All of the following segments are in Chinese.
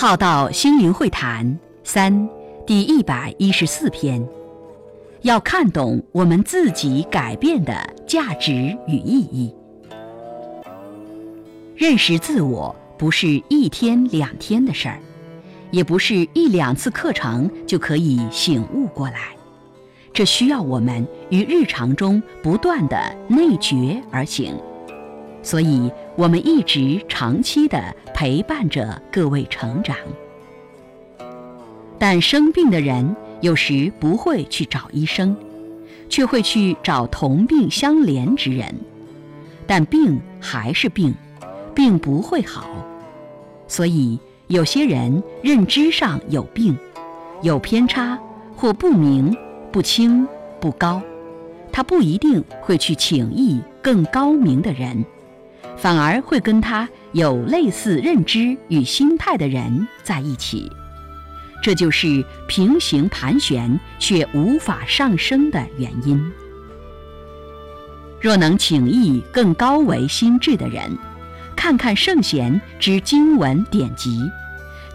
浩道心灵会谈三第一百一十四篇，要看懂我们自己改变的价值与意义。认识自我不是一天两天的事儿，也不是一两次课程就可以醒悟过来，这需要我们于日常中不断的内觉而行。所以，我们一直长期的陪伴着各位成长。但生病的人有时不会去找医生，却会去找同病相怜之人。但病还是病，病不会好。所以，有些人认知上有病，有偏差或不明、不清、不高，他不一定会去请益更高明的人。反而会跟他有类似认知与心态的人在一起，这就是平行盘旋却无法上升的原因。若能请意更高维心智的人，看看圣贤之经文典籍，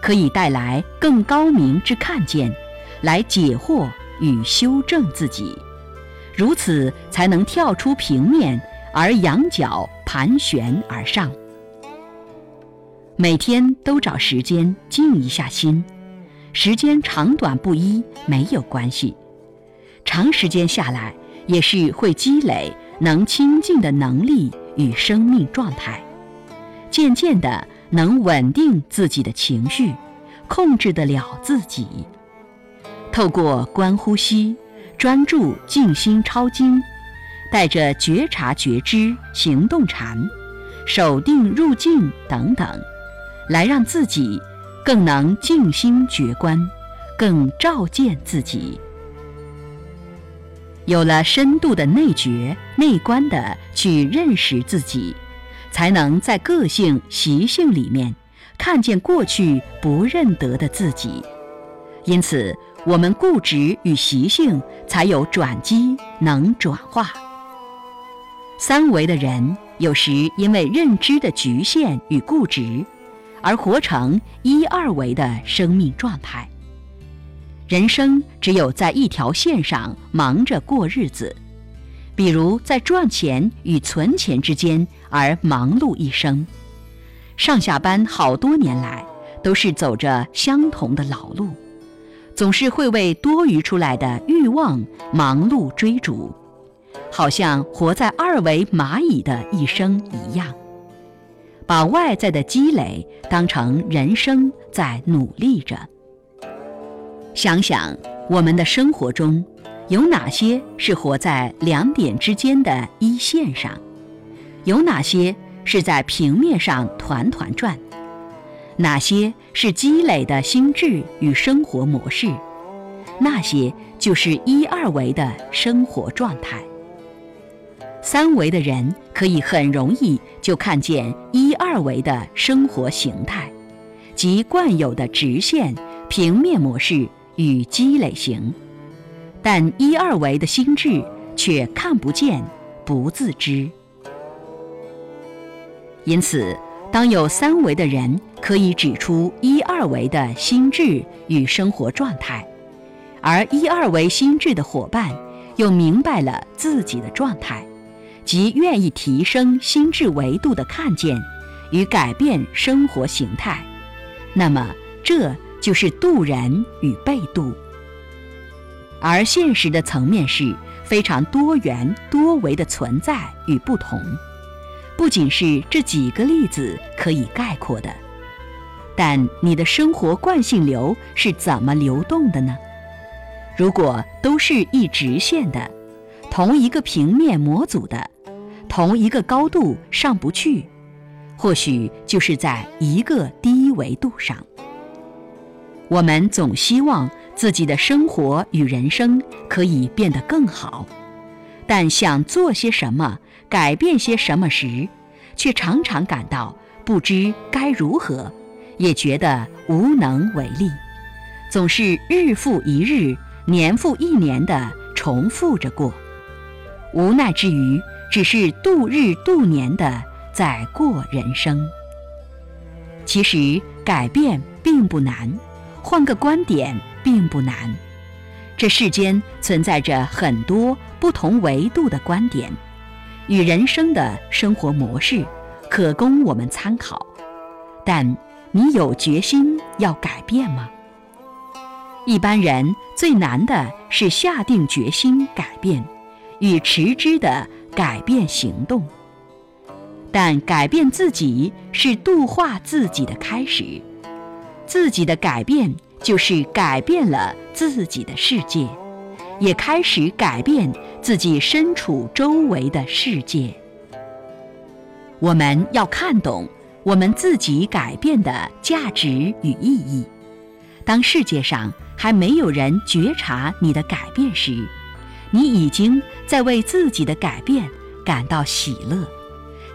可以带来更高明之看见，来解惑与修正自己，如此才能跳出平面。而仰角盘旋而上，每天都找时间静一下心，时间长短不一没有关系，长时间下来也是会积累能清静的能力与生命状态，渐渐的能稳定自己的情绪，控制得了自己。透过观呼吸，专注静心抄经。带着觉察觉知、行动禅、守定入境等等，来让自己更能静心觉观，更照见自己。有了深度的内觉、内观的去认识自己，才能在个性习性里面看见过去不认得的自己。因此，我们固执与习性才有转机，能转化。三维的人有时因为认知的局限与固执，而活成一二维的生命状态。人生只有在一条线上忙着过日子，比如在赚钱与存钱之间而忙碌一生。上下班好多年来都是走着相同的老路，总是会为多余出来的欲望忙碌追逐。好像活在二维蚂蚁的一生一样，把外在的积累当成人生在努力着。想想我们的生活中，有哪些是活在两点之间的一线上？有哪些是在平面上团团转？哪些是积累的心智与生活模式？那些就是一二维的生活状态。三维的人可以很容易就看见一二维的生活形态，即惯有的直线、平面模式与积累型，但一二维的心智却看不见、不自知。因此，当有三维的人可以指出一二维的心智与生活状态，而一二维心智的伙伴又明白了自己的状态。即愿意提升心智维度的看见与改变生活形态，那么这就是渡人与被渡。而现实的层面是非常多元多维的存在与不同，不仅是这几个例子可以概括的。但你的生活惯性流是怎么流动的呢？如果都是一直线的，同一个平面模组的。同一个高度上不去，或许就是在一个低维度上。我们总希望自己的生活与人生可以变得更好，但想做些什么、改变些什么时，却常常感到不知该如何，也觉得无能为力，总是日复一日、年复一年的重复着过，无奈之余。只是度日度年的在过人生。其实改变并不难，换个观点并不难。这世间存在着很多不同维度的观点与人生的生活模式，可供我们参考。但你有决心要改变吗？一般人最难的是下定决心改变，与持之的改变行动。但改变自己是度化自己的开始，自己的改变就是改变了自己的世界，也开始改变自己身处周围的世界。我们要看懂我们自己改变的价值与意义。当世界上还没有人觉察你的改变时，你已经在为自己的改变感到喜乐，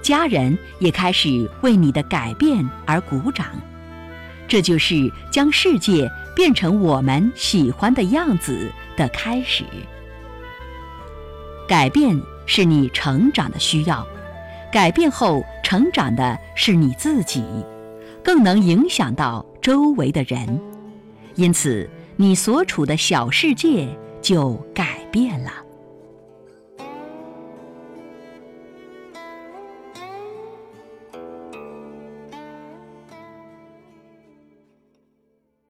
家人也开始为你的改变而鼓掌。这就是将世界变成我们喜欢的样子的开始。改变是你成长的需要，改变后成长的是你自己，更能影响到周围的人。因此，你所处的小世界就改变了。